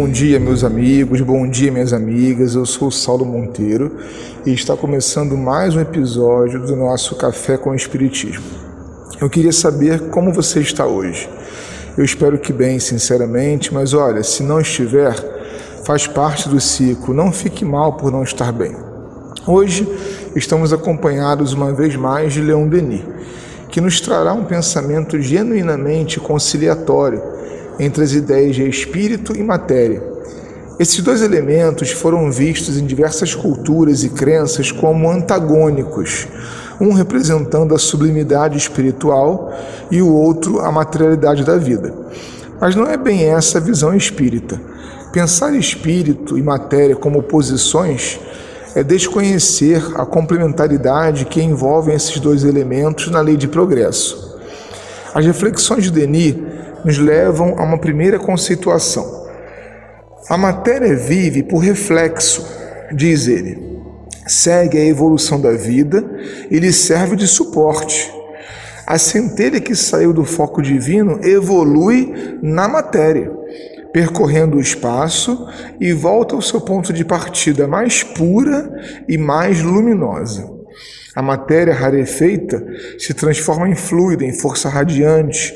Bom dia, meus amigos, bom dia, minhas amigas. Eu sou o Saulo Monteiro e está começando mais um episódio do nosso Café com Espiritismo. Eu queria saber como você está hoje. Eu espero que bem, sinceramente, mas olha, se não estiver, faz parte do ciclo. Não fique mal por não estar bem. Hoje estamos acompanhados uma vez mais de Leon Denis, que nos trará um pensamento genuinamente conciliatório entre as ideias de espírito e matéria. Esses dois elementos foram vistos em diversas culturas e crenças como antagônicos, um representando a sublimidade espiritual e o outro a materialidade da vida. Mas não é bem essa a visão espírita. Pensar espírito e matéria como oposições é desconhecer a complementaridade que envolvem esses dois elementos na lei de progresso. As reflexões de Denis nos levam a uma primeira conceituação. A matéria vive por reflexo, diz ele. Segue a evolução da vida e lhe serve de suporte. A centelha que saiu do foco divino evolui na matéria, percorrendo o espaço e volta ao seu ponto de partida mais pura e mais luminosa. A matéria rarefeita se transforma em fluido, em força radiante,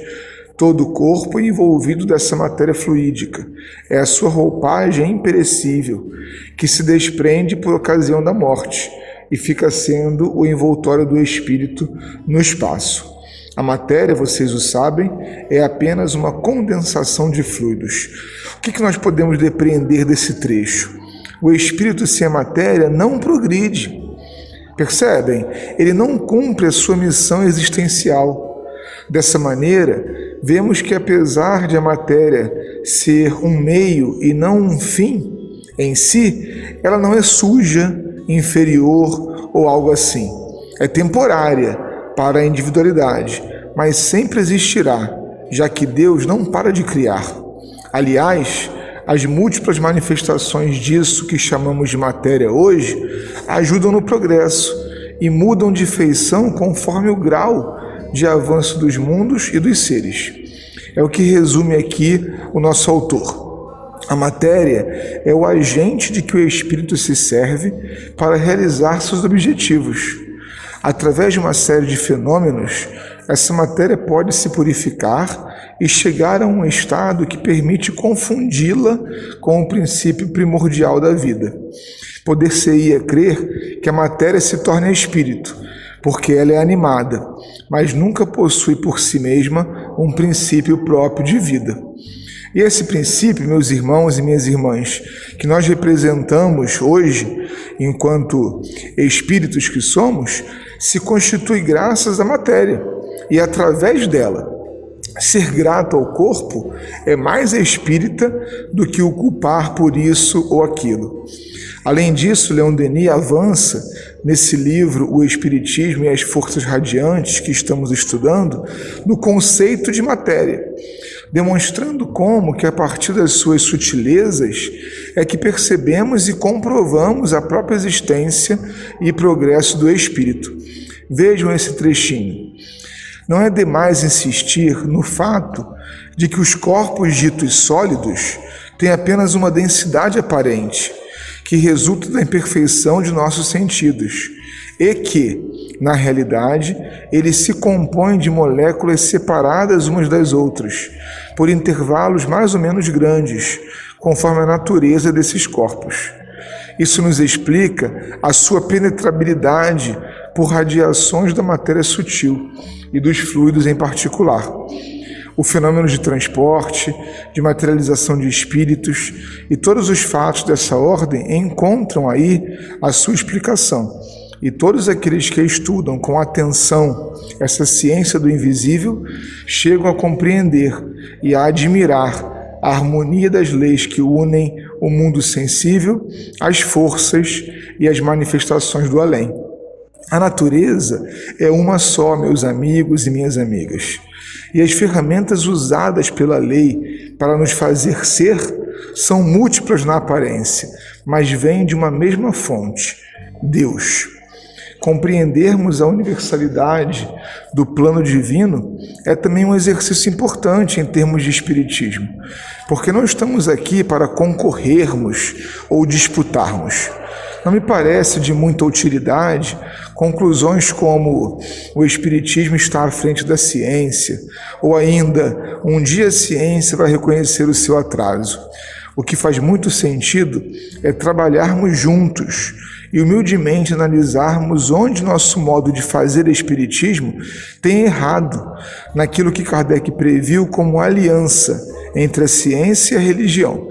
Todo o corpo é envolvido dessa matéria fluídica. É a sua roupagem imperecível, que se desprende por ocasião da morte e fica sendo o envoltório do espírito no espaço. A matéria, vocês o sabem, é apenas uma condensação de fluidos. O que, que nós podemos depreender desse trecho? O espírito sem a matéria não progride. Percebem? Ele não cumpre a sua missão existencial. Dessa maneira, vemos que apesar de a matéria ser um meio e não um fim em si, ela não é suja, inferior ou algo assim. É temporária para a individualidade, mas sempre existirá, já que Deus não para de criar. Aliás, as múltiplas manifestações disso que chamamos de matéria hoje ajudam no progresso e mudam de feição conforme o grau de avanço dos mundos e dos seres. É o que resume aqui o nosso autor. A matéria é o agente de que o espírito se serve para realizar seus objetivos. Através de uma série de fenômenos, essa matéria pode se purificar e chegar a um estado que permite confundi-la com o princípio primordial da vida. Poder-se-ia crer que a matéria se torne espírito, porque ela é animada, mas nunca possui por si mesma um princípio próprio de vida. E esse princípio, meus irmãos e minhas irmãs, que nós representamos hoje, enquanto espíritos que somos, se constitui graças à matéria e através dela. Ser grato ao corpo é mais espírita do que o culpar por isso ou aquilo. Além disso, Leon Denis avança nesse livro O Espiritismo e as Forças Radiantes que estamos estudando no conceito de matéria, demonstrando como que a partir das suas sutilezas é que percebemos e comprovamos a própria existência e progresso do espírito. Vejam esse trechinho. Não é demais insistir no fato de que os corpos ditos sólidos têm apenas uma densidade aparente que resulta da imperfeição de nossos sentidos e que, na realidade, ele se compõe de moléculas separadas umas das outras, por intervalos mais ou menos grandes, conforme a natureza desses corpos. Isso nos explica a sua penetrabilidade por radiações da matéria sutil e dos fluidos em particular o fenômeno de transporte, de materialização de espíritos e todos os fatos dessa ordem encontram aí a sua explicação. E todos aqueles que estudam com atenção essa ciência do invisível chegam a compreender e a admirar a harmonia das leis que unem o mundo sensível às forças e às manifestações do além. A natureza é uma só, meus amigos e minhas amigas. E as ferramentas usadas pela lei para nos fazer ser são múltiplas na aparência, mas vêm de uma mesma fonte, Deus. compreendermos a universalidade do plano divino é também um exercício importante em termos de espiritismo, porque não estamos aqui para concorrermos ou disputarmos. Não me parece de muita utilidade conclusões como o Espiritismo está à frente da ciência, ou ainda um dia a ciência vai reconhecer o seu atraso. O que faz muito sentido é trabalharmos juntos e humildemente analisarmos onde nosso modo de fazer espiritismo tem errado naquilo que Kardec previu como aliança entre a ciência e a religião.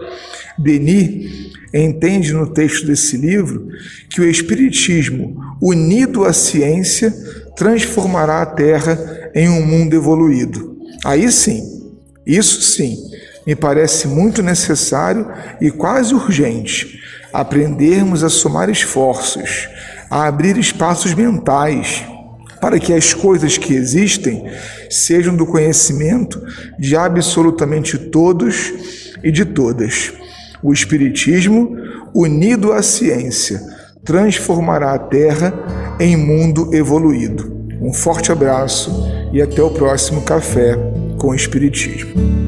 Denis entende no texto desse livro que o espiritismo, unido à ciência, transformará a Terra em um mundo evoluído. Aí sim, isso sim, me parece muito necessário e quase urgente aprendermos a somar esforços, a abrir espaços mentais para que as coisas que existem sejam do conhecimento de absolutamente todos e de todas. O Espiritismo, unido à ciência, transformará a Terra em mundo evoluído. Um forte abraço e até o próximo Café com Espiritismo.